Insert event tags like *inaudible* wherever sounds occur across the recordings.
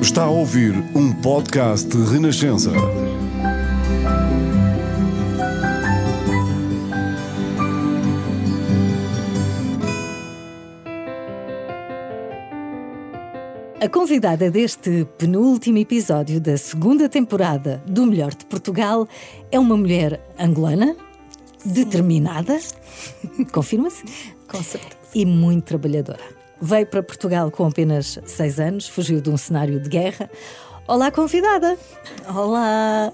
Está a ouvir um podcast de Renascença. A convidada deste penúltimo episódio da segunda temporada do Melhor de Portugal é uma mulher angolana, determinada, *laughs* confirma-se? Com certeza. E muito trabalhadora. Veio para Portugal com apenas seis anos, fugiu de um cenário de guerra. Olá, convidada! Olá!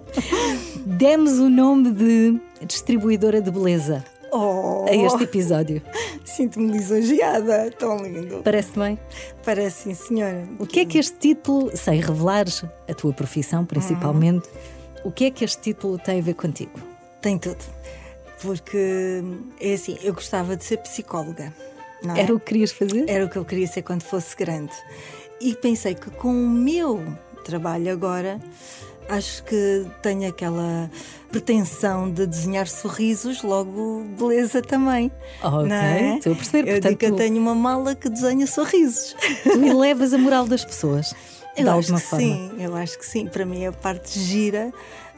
*laughs* Demos o nome de distribuidora de beleza Oh, a este episódio. Sinto-me lisonjeada, tão lindo. Parece bem? Parece sim, senhora. O que é que este título, sem revelares a tua profissão principalmente, o que é que este título tem a ver contigo? Tem tudo. Porque é assim, eu gostava de ser psicóloga. É? Era o que querias fazer? Era o que eu queria ser quando fosse grande. E pensei que com o meu trabalho agora, acho que tenho aquela pretensão de desenhar sorrisos, logo beleza também. Ok, não é? estou a perceber. Eu digo que eu Portanto, tenho uma mala que desenha sorrisos. tu elevas a moral das pessoas. *laughs* Eu de alguma forma. sim, eu acho que sim. Para mim é a parte gira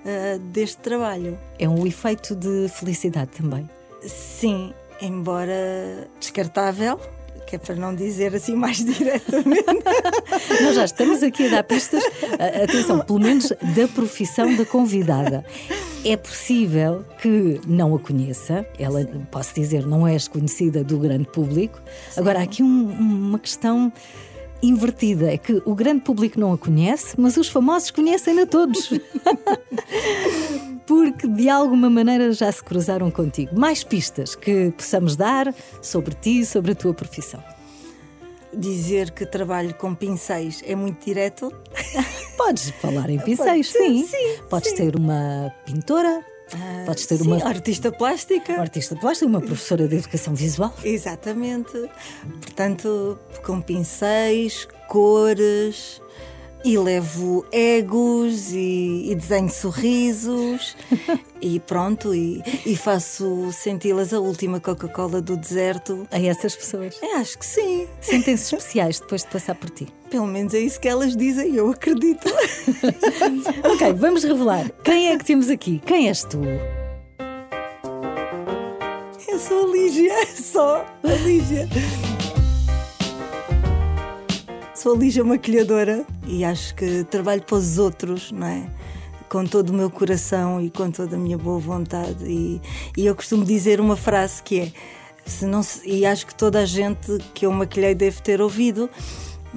ah, deste trabalho. É um efeito de felicidade também. Sim, embora descartável, que é para não dizer assim mais *laughs* diretamente. Nós já estamos aqui a dar pistas, atenção, pelo menos da profissão da convidada. É possível que não a conheça, ela, posso dizer, não és conhecida do grande público. Agora, há aqui um- uma questão invertida: é que o grande público não a conhece, mas os famosos conhecem-na todos. *laughs* Porque de alguma maneira já se cruzaram contigo. Mais pistas que possamos dar sobre ti, sobre a tua profissão. dizer que trabalho com pincéis é muito direto. *laughs* Podes falar em pincéis, ser, sim. sim, Podes sim. ter uma pintora, podes ter Sim, uma artista plástica. artista plástica, uma professora de educação visual. Exatamente. Portanto, com pincéis, cores. E levo egos e, e desenho sorrisos *laughs* e pronto, e, e faço senti-las a última Coca-Cola do deserto. A essas pessoas. É, acho que sim. Sentem-se especiais depois de passar por ti. Pelo menos é isso que elas dizem, eu acredito. *laughs* Ok, vamos revelar. Quem é que temos aqui? Quem és tu? Eu sou a Lígia, *laughs* só a Lígia. Sou a Lígia maquilhadora e acho que trabalho para os outros, não é? Com todo o meu coração e com toda a minha boa vontade. E, e eu costumo dizer uma frase que é: se não e acho que toda a gente que eu maquilhei deve ter ouvido,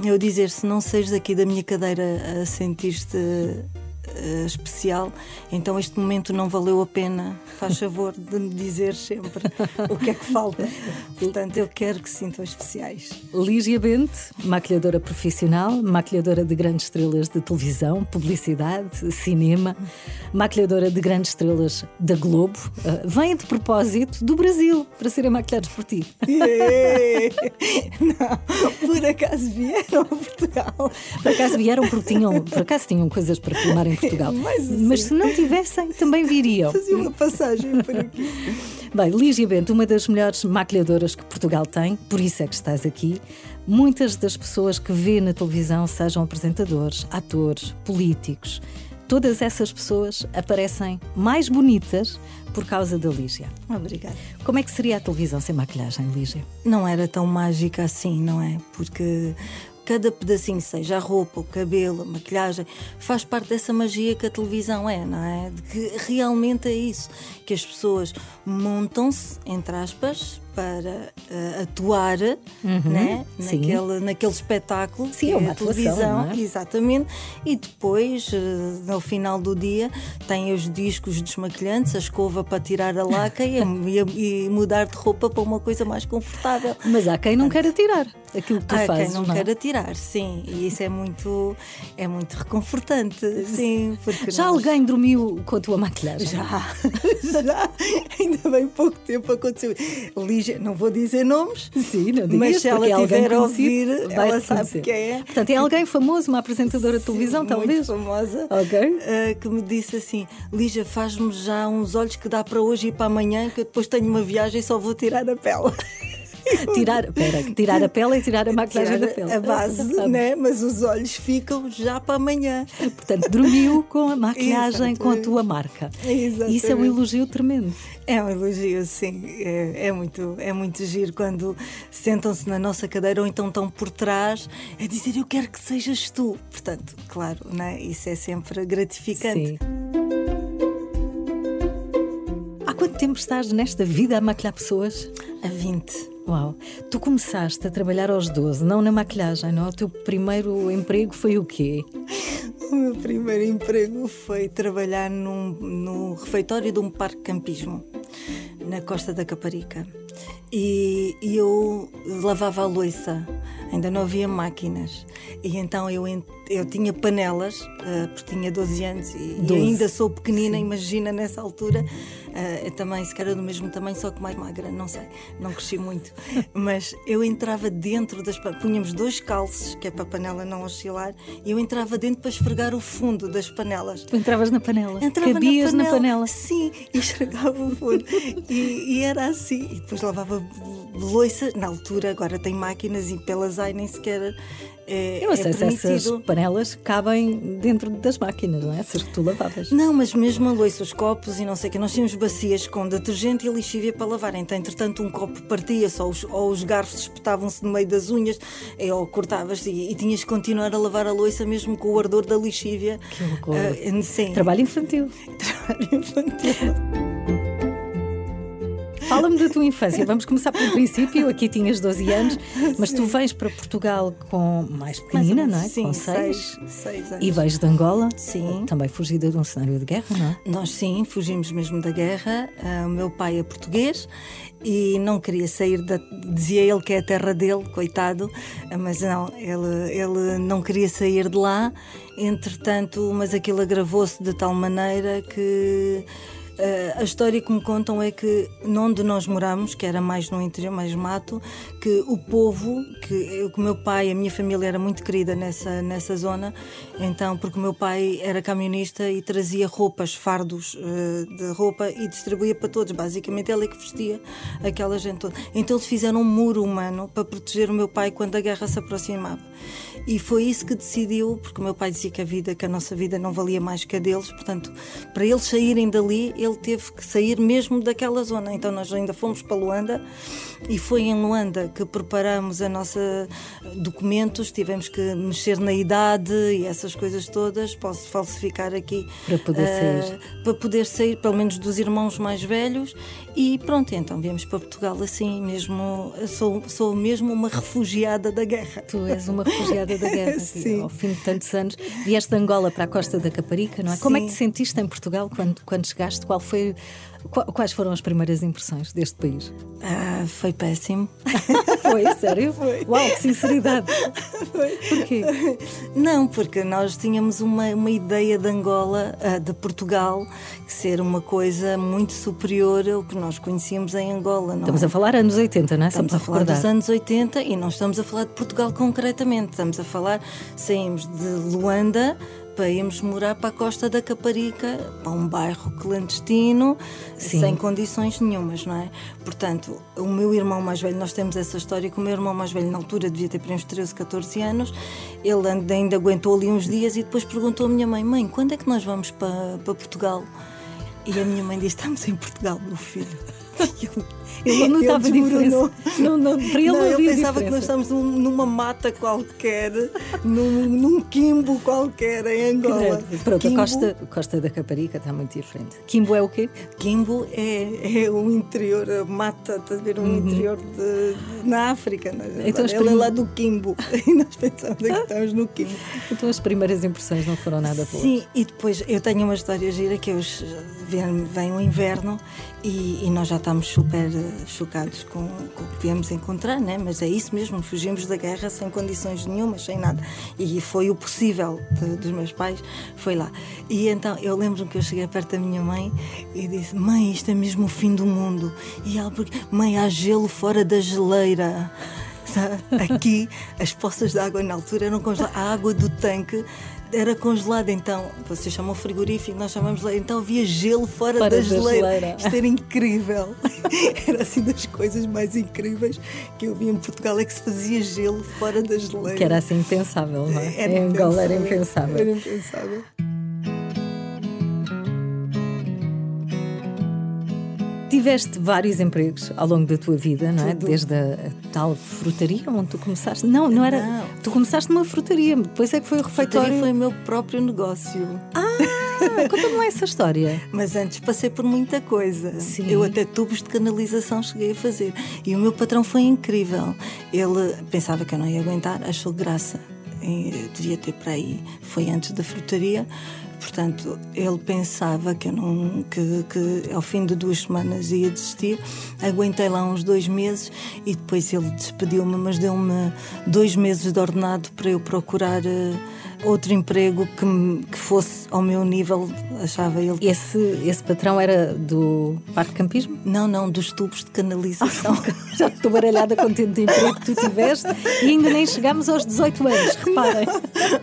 eu dizer: se não saís daqui da minha cadeira a sentir-te eh, especial, então este momento não valeu a pena. Faz favor de me dizer sempre o que é que falta. Portanto, eu quero que sintam especiais. Lígia Bente, maquilhadora profissional, maquilhadora de grandes estrelas de televisão, publicidade, cinema, maquilhadora de grandes estrelas da Globo. Ah, vem de propósito do Brasil para serem maquilhados por ti. Yeah! *laughs* Não, por acaso vieram a Portugal. Por acaso vieram porque tinham, por acaso tinham coisas para filmar em Portugal. *laughs* Mais assim. Mas se não tivessem, também viriam. Fazia uma passagem por aqui. *laughs* Bem, Lígia Bento, uma das melhores maquilhadoras que Portugal tem, por isso é que estás aqui. Muitas das pessoas que vê na televisão, sejam apresentadores, atores, políticos, todas essas pessoas aparecem mais bonitas por causa da Lígia. Obrigada. Como é que seria a televisão sem maquilhagem, Lígia? não era tão mágica assim, não é? Porque cada pedacinho, seja a roupa, o cabelo, a maquilhagem, faz parte dessa magia que a televisão é, não é? De que realmente é isso, que as pessoas montam-se, entre aspas, para eh, atuar né? Uhum. sim. naquele, naquele espetáculo Sim, que é uma atuação, televisão, não é? exatamente, e depois, no final do dia, tem os discos desmaquilhantes, a escova para tirar a laca e, *laughs* e e mudar de roupa para uma coisa mais confortável. Mas há quem não queira tirar aquilo que tu Há fazes. quem não, não é? queira tirar, sim, e isso é muito, é muito reconfortante, sim, Já nós- alguém dormiu com a tua maquilhagem? Já, *laughs* já, ainda bem pouco tempo aconteceu. Não vou dizer nomes, Sim, não digas, mas se ela é tiver a ouvir, ela sabe reconhecer. quem é. Portanto, é alguém famoso, uma apresentadora de televisão, talvez? famosa. Eh, que me disse assim: Lígia, faz-me já uns olhos que dá para hoje e para amanhã, que eu depois tenho uma viagem e só vou tirar a pele. *laughs* *laughs* tirar, pera, tirar a pele e tirar a maquilhagem Tirar da pele. A base, né? Mas os olhos ficam já para amanhã. Portanto, dormiu com a maquilhagem, com a tua marca. Exatamente. Isso é um elogio tremendo. É um elogio, sim. É, é muito, é muito giro quando sentam-se na nossa cadeira ou então estão por trás a dizer eu quero que sejas tu. Portanto, claro, né? isso é sempre gratificante. Sim. Quanto tempo estás nesta vida a maquilhar pessoas? A 20. Uau! Tu começaste a trabalhar aos 12, não na maquilhagem, não? O teu primeiro emprego foi o quê? O meu primeiro emprego foi trabalhar num, no refeitório de um parque de campismo na Costa da Caparica. E, e eu lavava a louça, ainda não havia máquinas. E então eu, eu tinha panelas, eh, porque tinha 12 anos e, e 12. ainda sou pequenina, imagina nessa altura. Eh, eu também, se calhar do mesmo tamanho, só que mais magra, não sei, não cresci muito. *laughs* Mas eu entrava dentro das panelas, punhamos dois calços, que é para a panela não oscilar, e eu entrava dentro para esfregar o fundo das panelas. Tu entravas na panela. Entrava Cabias na panela. Sim, e esfregava o fundo. e, e era assim. E depois lavava louça. Na altura, agora tem máquinas e pelas ai nem sequer é, Eu não sei é se essas panelas cabem dentro das máquinas, não é? Que tu lavavas. Não, mas mesmo a louça, os copos e não sei o que, nós tínhamos bacias com detergente e lixívia para lavar. Então, entretanto, um copo partia-se ou os, ou os garfos espetavam-se no meio das unhas eh, ou cortavas e, e tinhas que continuar a lavar a louça mesmo com o ardor da lixívia. Que horror. Ah, sim. Trabalho infantil. *laughs* Trabalho infantil. Fala-me da tua infância. Vamos começar pelo princípio. Aqui tinhas 12 anos, mas tu vens para Portugal com mais pequenina, não é? Sim, com seis, 6. seis anos. E vejo de Angola. Sim. Também fugida de um cenário de guerra, não é? Nós sim, fugimos mesmo da guerra. Ah, O meu pai é português e não queria sair da. Dizia ele que é a terra dele, coitado, ah, mas não, ele, ele não queria sair de lá. Entretanto, mas aquilo agravou-se de tal maneira que. Ah, a história que me contam é que onde nós moramos, que era mais no interior, mais mato, que o povo, que o meu pai, a minha família era muito querida nessa, nessa zona, então, porque o meu pai era camionista e trazia roupas, fardos eh, de roupa e distribuía para todos. Basicamente, ele é que vestia aquela gente toda. Então, eles fizeram um muro humano para proteger o meu pai quando a guerra se aproximava. E foi isso que decidiu, porque o meu pai dizia que a vida, que a nossa vida não valia mais que a deles, portanto, para eles saírem dali, ele teve que sair mesmo daquela zona. Então nós ainda fomos para Luanda e foi em Luanda que preparamos a nossa eh, documentos, tivemos que mexer na idade e essas coisas todas, posso falsificar aqui Para poder eh, sair. para poder sair, pelo menos dos irmãos mais velhos, e pronto, então viemos para Portugal assim, mesmo sou, sou mesmo uma refugiada da guerra. Tu és uma refugiada *laughs* da guerra. *laughs* Sim. Ao fim de tantos anos, vieste de Angola para a costa da Caparica, não é? Como é que Sim. te sentiste em Portugal quando, quando chegaste? Qual foi, quais foram as primeiras impressões deste país? Ah, foi péssimo. *laughs* Foi, sério? Uau, que sinceridade! Porquê? Não, porque nós tínhamos uma, uma ideia de Angola, ah, de Portugal, que ser uma coisa muito superior ao que nós conhecíamos em Angola. Não Estamos é? a falar anos 80, não é? Estamos a falar dos anos 80 e não estamos a falar de Portugal concretamente. Estamos a falar, saímos de Luanda para irmos morar para a costa da Caparica, para um bairro clandestino, Sim. sem condições nenhumas, não é? Portanto, o meu irmão mais velho, nós temos essa história que o meu irmão mais velho, na altura, devia ter para uns 13, 14 anos, ele ainda, aguentou ali uns dias e depois perguntou à minha mãe: Mãe, quando é que nós vamos para, para Portugal? E a minha mãe disse: Estamos em Portugal, meu filho. *laughs* E ele- Ele não ele notava a desmoronou. diferença. Não, não, para ele não, não eu pensava que nós diferença. estamos num- numa mata qualquer, num, num quimbo qualquer em Angola. Pronto, Quimbo, a costa, costa da Caparica está muito diferente. Quimbo é o quê? Quimbo é, é o interior, a mata, estás a ver, um interior de, de- na África. É? Uhum. Então, Ele é lá do Quimbo *laughs* e nós pensamos é que estamos no Quimbo. Então as primeiras impressões não foram nada boas. Sim, e depois eu tenho uma história gira que eu, vem, vem o inverno e, e nós já estamos super chocados com, com o que viemos encontrar, né? mas é isso mesmo, fugimos da guerra sem condições nenhumas, sem nada. E foi o possível de- dos meus pais, foi lá. E então eu lembro-me que eu cheguei perto da minha mãe e disse: Mãe, isto é mesmo o fim do mundo. E ela, porque, mãe, há gelo fora da geleira. Aqui as poças de água na altura eram congeladas. A água do tanque era congelado, então vocês chamam frigorífico, nós chamamos lá, então havia gelo fora, Fora da da geleira. Isto era incrível. *laughs* era assim das coisas mais incríveis que eu vi em Portugal é que se fazia gelo fora da geleira. Que era assim impensável, não é? Era em Angola era impensável. Era impensável. Tiveste vários empregos ao longo da tua vida, não é? Tudo. Desde a, a tal frutaria onde tu começaste. Não, não era. Não. Tu começaste numa frutaria, depois é que foi o refeitório. Frutaria foi o meu próprio negócio. Ah, *laughs* conta-me lá essa história. Mas antes passei por muita coisa. Sim. Eu até tubos de canalização cheguei a fazer. E o meu patrão foi incrível. Ele pensava que eu não ia aguentar, achou graça. E devia ter para aí. Foi antes da frutaria. Portanto, ele pensava que não que, que ao fim de duas semanas ia desistir. Aguentei lá uns dois meses e depois ele despediu-me, mas deu-me dois meses de ordenado para eu procurar eh, outro emprego que, me- que fosse ao meu nível, achava ele. Esse, esse patrão era do Parque Campismo? Não, não, dos tubos de canalização. *laughs* Já estou baralhada com o tempo de emprego que tu tiveste e ainda nem chegámos aos 18 anos, reparem.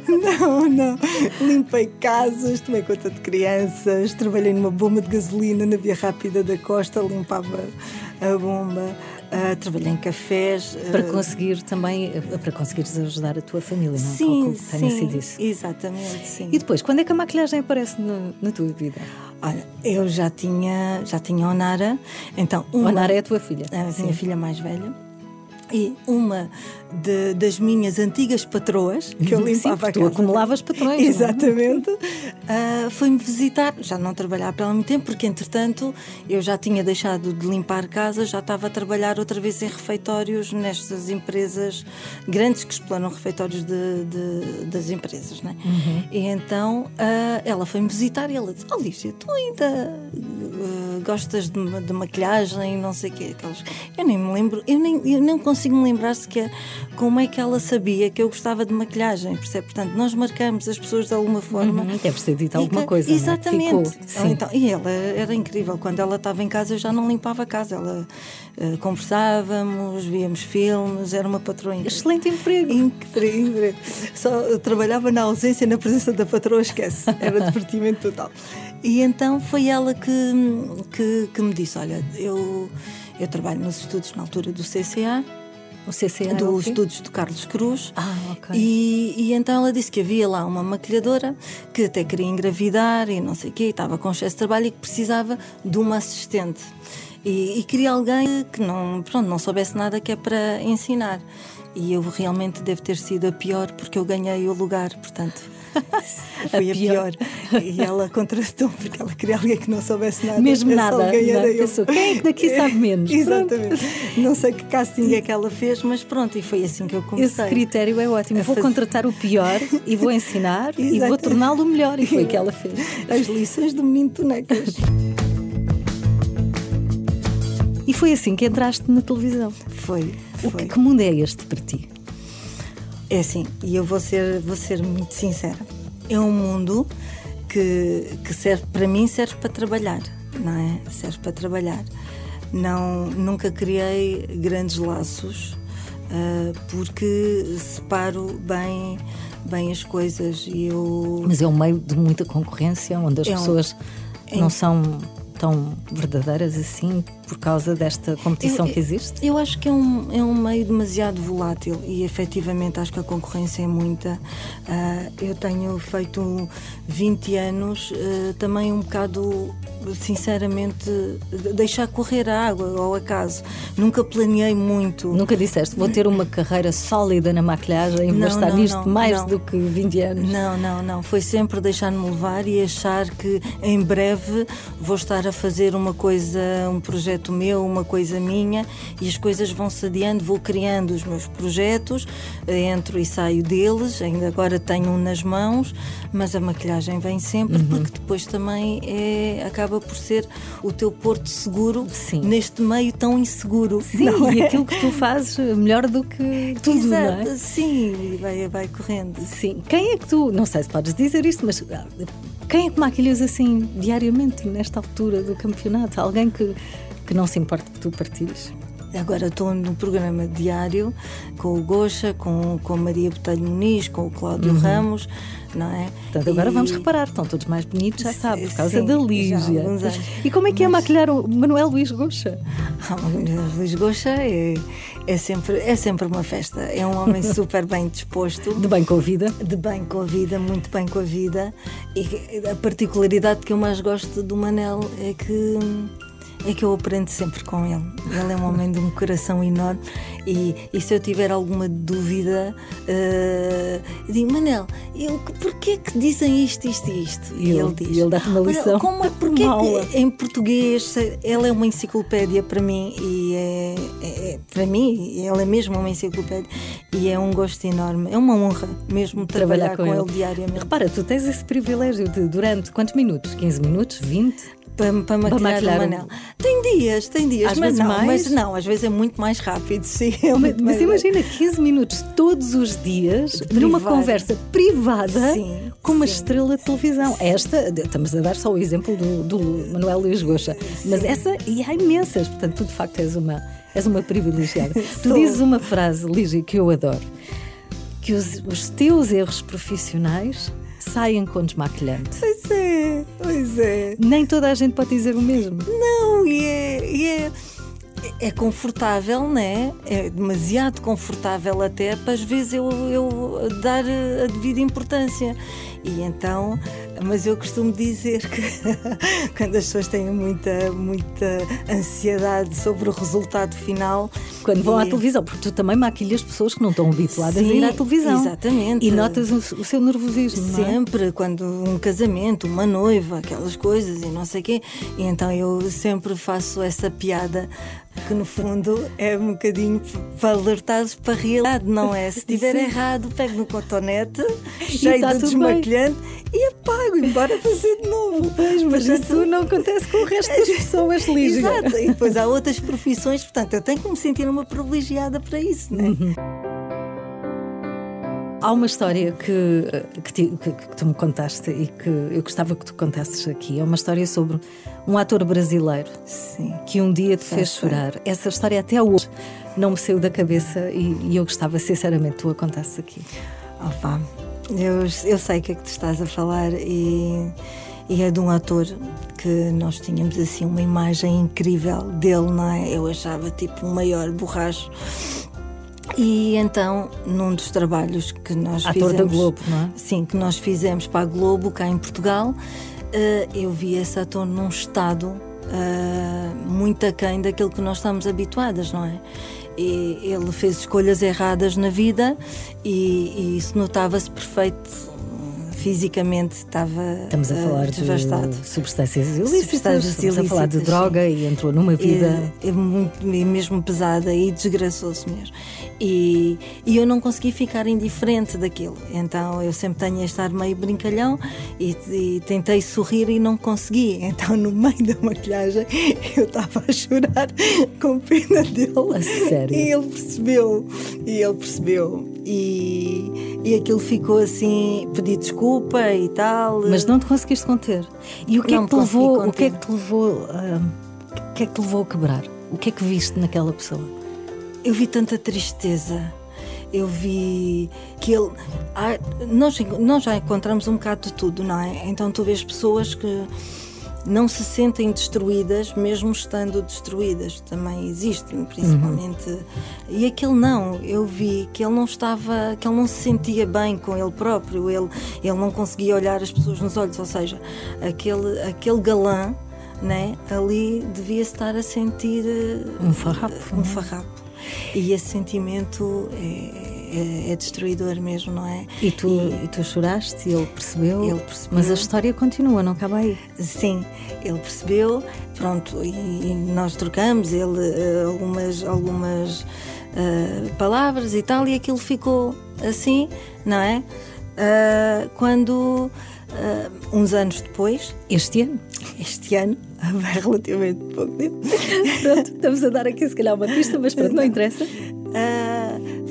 não, não. Limpei casas, tomei conta de crianças, trabalhei numa bomba de gasolina na Via Rápida da Costa, limpava a bomba, ah, trabalhei em cafés. ah, Para conseguir também, eh, para conseguires ajudar a tua família, não é? Sim, Calculo sim, sido isso. exatamente, sim. E depois, quando é que a maquilhagem aparece na, na tua vida? Olha, eu já tinha, já tinha Onara, então uma, Onara é a tua filha. a Sim. minha filha mais velha. E uma de- das minhas antigas patroas, que eu Sim, limpava a tu acumulavas patrões. é? Exatamente. Ah, Foi-me visitar, já não trabalhava para ela muito tempo, porque entretanto eu já tinha deixado de limpar casa, já estava a trabalhar outra vez em refeitórios nestas empresas grandes que explanam refeitórios de- de- das empresas. Né? E então ah, ela foi-me visitar e ela disse: Oh, Lícia, tu ainda ah, gostas de, de maquilhagem, não sei o quê. Aquelas... Eu nem me lembro, eu nem, eu não consigo me lembrar sequer como é que ela sabia que eu gostava de maquilhagem, percebe? Portanto, nós marcamos as pessoas de alguma forma. Uhum, Deve ter dito alguma que- coisa. é? Exatamente. Ficou, sim. Então, e ela era incrível. Quando ela estava em casa, eu já não limpava a casa. Ela eh, conversávamos, víamos filmes, era uma patroa incrível. Excelente emprego. Incrível. Só trabalhava na ausência e na presença da patroa, esquece. Era divertimento total. E então foi ela que, que, que me disse: Olha, eu, eu trabalho nos estudos na altura do CCA, O CCA dos quê? estudos de Carlos Cruz. Ah, ok. E, e então ela disse que havia lá uma maquilhadora que até queria engravidar e não sei o quê, estava com excesso de trabalho e que precisava de uma assistente. E, e queria alguém que não, pronto, não soubesse nada que é para ensinar. E eu realmente devo ter sido a pior porque eu ganhei o lugar, portanto. *laughs* Foi a, pior. pior. E ela contratou porque ela queria alguém que não soubesse nada. Mesmo nada, alguém era eu. Pensou, quem é que daqui sabe *laughs* menos? Exatamente. Não sei que casting é que ela fez, mas pronto, e foi assim que eu comecei. Esse critério é ótimo. A Vou fazer- contratar o pior e vou ensinar e vou torná-lo melhor. E foi o que ela fez. *laughs* As lições do menino Tonecas. E foi assim que entraste na televisão. Foi, O foi. que, que mundo é este para ti? É assim, e eu vou ser, vou ser muito sincera. É um mundo que, que serve, para mim, serve para trabalhar, não é? Serve para trabalhar. Não, nunca criei grandes laços, ah, porque separo bem, bem as coisas e eu... Mas é um meio de muita concorrência, onde as É um- pessoas é- não são tão verdadeiras assim por causa desta competição Eu- que existe? Eu acho que é um, é um meio demasiado volátil e efetivamente acho que a concorrência é muita. Ah, eu tenho feito 20 anos, ah, também um bocado, sinceramente, de- deixar correr a água ao acaso. Nunca planeei muito. Nunca disseste, vou ter uma carreira sólida na maquilhagem e vou estar não, nisto não, mais não. do que 20 anos. Não, não, não. Foi sempre deixar-me levar e achar que em breve vou estar a fazer uma coisa, um projeto meu, uma coisa minha e as coisas vão-se adiando, vou criando os meus projetos, entro e saio deles, ainda agora tenho um nas mãos, mas a maquilhagem vem sempre porque depois também é, acaba por ser o teu porto seguro Sim. neste meio tão inseguro. Sim, não e é? aquilo que tu fazes melhor do que tudo, não é? Exato, sim, vai, vai correndo. Sim. Quem é que tu, não sei se podes dizer isto, mas ah, quem é que maquilhas assim diariamente nesta altura do campeonato? Alguém que, que não se importa que tu partilhes? Agora estou no programa diário com o Gocha, com, com a Maria Botelho Muniz, com o Cláudio Uhum. Ramos, não é? Portanto, agora E- vamos reparar, estão todos mais bonitos, já sabe, por causa Sim, da Lígia. E como é que é Mas- maquilhar o Manuel Luís Goxa? Ah, o Luís Gocha é, é, sempre, é sempre uma festa. É um homem *laughs* super bem disposto. De bem com a vida? de bem com a vida, muito bem com a vida. E a particularidade que eu mais gosto do Manel é que é que eu aprendo sempre com ele. Ele é um homem de um coração enorme e, e se eu tiver alguma dúvida, eu digo, Manel, eu, porquê que dizem isto, isto e isto? E ele- e ele dá-te uma "Olha, lição, Como é, *laughs* porquê uma aula." que em português ele é uma enciclopédia para mim e é, é- é- para mim ele é mesmo uma enciclopédia e é um gosto enorme. É uma honra mesmo trabalhar, com, ele. diariamente. Repara, tu tens esse privilégio de durante quantos minutos? 15 minutos? 20? Para, para maquilhar, maquilhar o Manel. Tem dias, tem dias, Às mas não, mais? mas não, às vezes é muito mais rápido, sim. *laughs* é Mas, imagina 15 minutos todos os dias numa conversa privada Sim, com uma sim. estrela de televisão. Esta, estamos a dar só o exemplo do, do Manuel Luís Goxa, mas essa, e há imensas, portanto, tu de facto és uma, és uma privilegiada. *laughs* tu dizes uma frase, Lígia, que eu adoro: que os, os teus erros profissionais saem com desmaquilhante. Pois é, pois é. Nem toda a gente pode dizer o mesmo. Não, e é, e é, é confortável, né? É demasiado confortável até para às vezes eu, eu dar a devida importância. E então, mas eu costumo dizer que *laughs* quando as pessoas têm muita, muita ansiedade sobre o resultado final. Quando vão à e- televisão, porque tu também maquilhas pessoas que não estão habituadas a Sim, ir à televisão. exatamente. E notas o, o seu nervosismo, é? Sempre, quando um casamento, uma noiva, aquelas coisas e não sei o quê. E então eu sempre faço essa piada que no fundo é um bocadinho para alertares para a realidade, não é? Se *laughs* estiver errado, pego no cotonete, cheio tá de desmaquilhante e apago, embora fazer de novo. Pois, mas Portanto, isso não acontece com o resto das *laughs* pessoas, Lígia. Exato, e depois há outras profissões, portanto eu tenho que me sentir uma privilegiada para isso, não é? Uhum. Há uma história que, que, que- que tu me contaste e que eu gostava que tu contasses aqui. É uma história sobre um ator brasileiro Sim. que um dia te fez chorar. Essa história até hoje não me saiu da cabeça e, e eu gostava sinceramente que tu a contasses aqui. Opa, eu, eu sei o que é que tu estás a falar e, e é de um ator que nós tínhamos assim uma imagem incrível dele, não é? Eu achava tipo o maior borracho. E então, num dos trabalhos que nós Ator fizemos. da Globo, não é? Sim, que nós fizemos para a Globo, cá em Portugal, eh, eu vi esse ator num estado eh, muito aquém daquilo que nós estamos habituadas, não é? E ele fez escolhas erradas na vida e, e isso notava-se perfeito. Fisicamente estava Estamos a eh, falar devastado. de substâncias ilícitas, Substâncias estamos a falar de droga e entrou numa vida. É, é muito, é mesmo pesada e desgraçou-se mesmo. E, e eu não consegui ficar indiferente daquilo. Então eu sempre tenho este ar meio brincalhão e, e tentei sorrir e não consegui. Então no meio da maquilhagem eu estava a chorar com pena dele. A sério? E ele percebeu. E ele percebeu. E, e aquilo ficou assim, pedi desculpa e tal. Mas não te conseguiste conter. E o que Não é que te levou? O que é que te levou? ah, o que é que te levou a quebrar? O que é que viste naquela pessoa? Eu vi tanta tristeza. Eu vi que ele. há- nós, nós já encontramos um bocado de tudo, não é? Então tu vês pessoas que não se sentem destruídas, mesmo estando destruídas. Também existe, principalmente. E aquele não, eu vi que ele não estava, que ele não se sentia bem com ele próprio, ele, ele não conseguia olhar as pessoas nos olhos, ou seja, aquele, aquele galã. Né? Ali devia-se estar a sentir Um farrapo, um não é? farrapo. E esse sentimento é, é- é destruidor mesmo, não é? E tu, e tu choraste e ele percebeu, Ele percebeu. mas a história continua, não acaba aí. Sim, ele percebeu, pronto, e, e nós trocamos ele eh, algumas, algumas eh, palavras e tal, e aquilo ficou assim, não é? Ah, quando, ah, uns anos depois, Este ano, este ano, *laughs* há relativamente pouco tempo, pronto, estamos a dar aqui se calhar uma pista, mas pronto, não interessa. ah,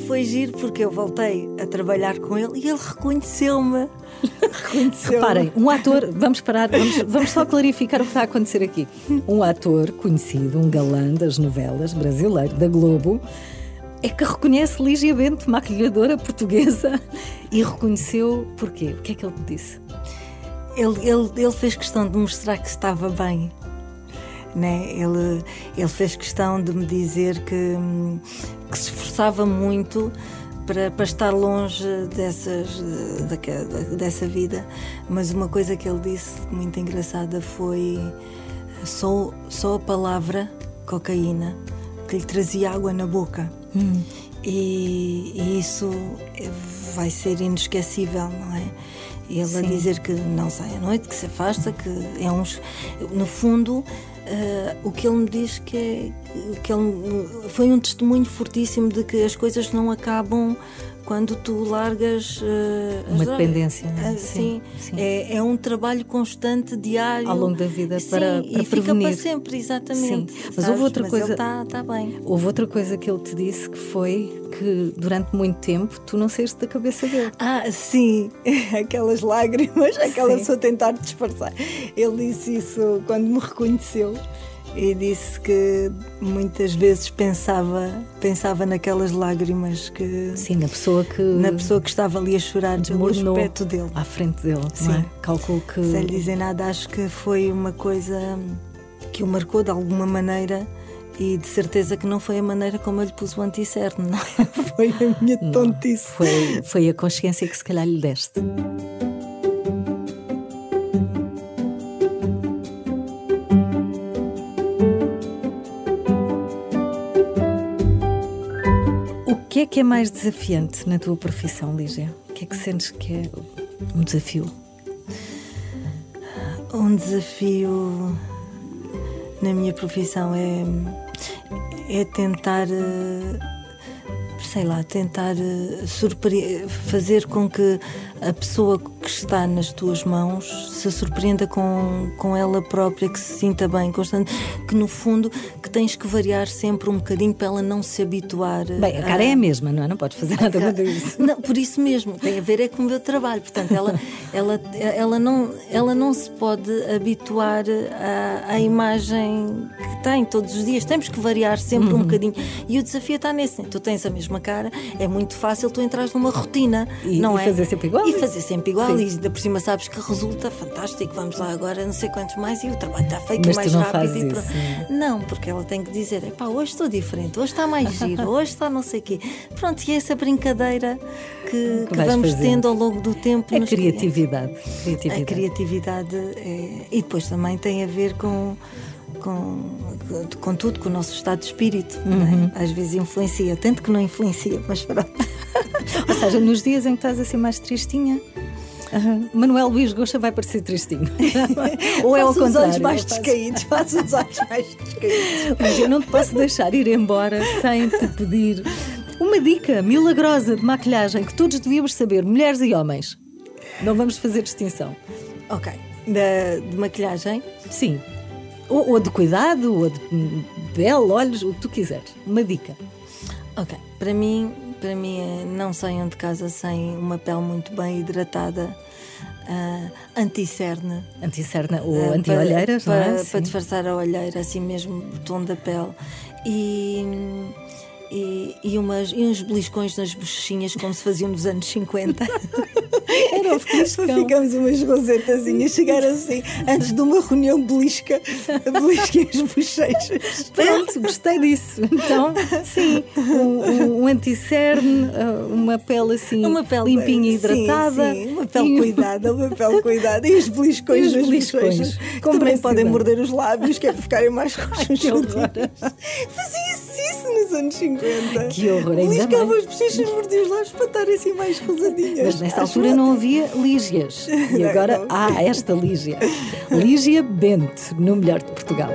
foi giro porque eu voltei a trabalhar com ele e ele reconheceu-me. *laughs* reconheceu Reparem, um ator, vamos parar, vamos, vamos só clarificar o que está a acontecer aqui. Um ator conhecido, um galã das novelas brasileiro, da Globo, é que reconhece Lígia Bento, maquilhadora portuguesa, e reconheceu porquê? O que é que ele te disse? Ele, ele, ele fez questão de mostrar que estava bem. Né? Ele, ele fez questão de me dizer que, hum, que se esforçava muito para, para estar longe dessas, da, da, dessa vida. Mas uma coisa que ele disse muito engraçada foi só, só a palavra cocaína que lhe trazia água na boca. Hum. E, e, isso vai ser inesquecível, não é? Ele Sim. a dizer que não sai à noite, que se afasta, que é uns. No fundo, Uh, o que ele me diz que, é, que ele, foi um testemunho fortíssimo de que as coisas não acabam quando tu largas uh, uma dependência uh, sim, sim. É, é, um trabalho constante diário. Ao longo da vida sim, para, para e prevenir fica para sempre exatamente. Sim. mas houve outra mas coisa está tá bem. houve outra coisa que ele te disse que foi que durante muito tempo tu não saíste da cabeça dele. Ah sim. *laughs* Aquelas lágrimas *laughs* aquela só tentar disfarçar. Ele disse isso quando me reconheceu e disse que muitas vezes pensava pensava naquelas lágrimas que sim na pessoa que na pessoa que estava ali a chorar pelo aspecto dele à frente dele é? sim é? calculo que sem lhe dizer nada acho que foi uma coisa que o marcou de alguma maneira e de certeza que não foi a maneira como eu lhe pus o anticerne, não é? *laughs* Foi a minha tontice. Não, foi, foi a consciência que se calhar lhe deste. É que é mais desafiante na tua profissão, Lígia? O que é que sentes que é um desafio? Um desafio na minha profissão é, é tentar, eh, sei lá, tentar eh, fazer com que a pessoa que está nas tuas mãos se surpreenda com, com ela própria, que se sinta bem, constante, que no fundo tens que variar sempre um bocadinho para ela não se habituar. Bem, a cara a... é a mesma, não é? Não podes fazer nada com isso. Não, por isso mesmo, tem a ver é com o meu trabalho. Portanto, ela, ela, ela, não, ela não se pode habituar à, imagem que tem todos os dias. Temos que variar sempre uhum. um bocadinho. E o desafio está nesse. Tu tens a mesma cara, é muito fácil tu entras numa rotina, e, não e é? fazer sempre igual e fazer sempre igual Sim. e ainda por cima sabes que resulta fantástico, vamos lá agora, não sei quantos mais e o trabalho está feito Mas mais rápido. isso, não, porque ela tem que dizer, pá, hoje estou diferente, hoje está mais giro, hoje está não sei o quê. Pronto, e é essa brincadeira que, que, que vamos tendo ao longo do tempo. É criatividade. criatividade. A criatividade é... e depois também tem a ver com com, com tudo, com o nosso estado de espírito. É? Uhum. É? Às vezes influencia, tanto que não influencia, mas pronto. *laughs* Ou seja, nos dias em que estás assim mais tristinha. Uhum. Manuel Luís Gosta vai parecer tristinho. *laughs* Ou é ao contrário? os olhos mais descaídos, faz os olhos mais descaídos. Mas eu não te posso deixar ir embora sem te pedir uma dica milagrosa de maquilhagem que todos devíamos saber, mulheres e homens. Não vamos fazer distinção. Ok. De, de maquilhagem? Sim. Ou, ou, de cuidado, ou de pele, olhos, o que tu quiseres. Uma dica. Ok. Para mim, para mim é não saiam de casa sem uma pele muito bem hidratada. Uh, anti-cerne. Anti-cerne ou uh, anti-olheiras, para, não é? Para, para disfarçar a olheira, assim mesmo, o tom da pele. E e, e, umas, e uns beliscões nas bochechinhas como se faziam nos anos 50. *laughs* Era o Ficamos umas rosetazinhas, chegar assim, antes de uma reunião belisca, belisquem as bochechas. Pronto, gostei disso. Então, sim, um, um anticerne, uh, uma pele assim uma pele, limpinha e hidratada. Sim, sim, uma pele cuidada, uma *laughs* pele cuidada. E os beliscões e os nas beliscões, bochechas. Também podem morder os lábios, que é para ficarem mais roxos. Fazia-se isso nos anos 50. Que horror, ainda Liscava as bochechas, mordia os lábios para estar assim mais rosadinhas. Mas nessa altura não havia Lígias. E *laughs* agora há esta Lígia. Lígia Bente, no melhor de Portugal.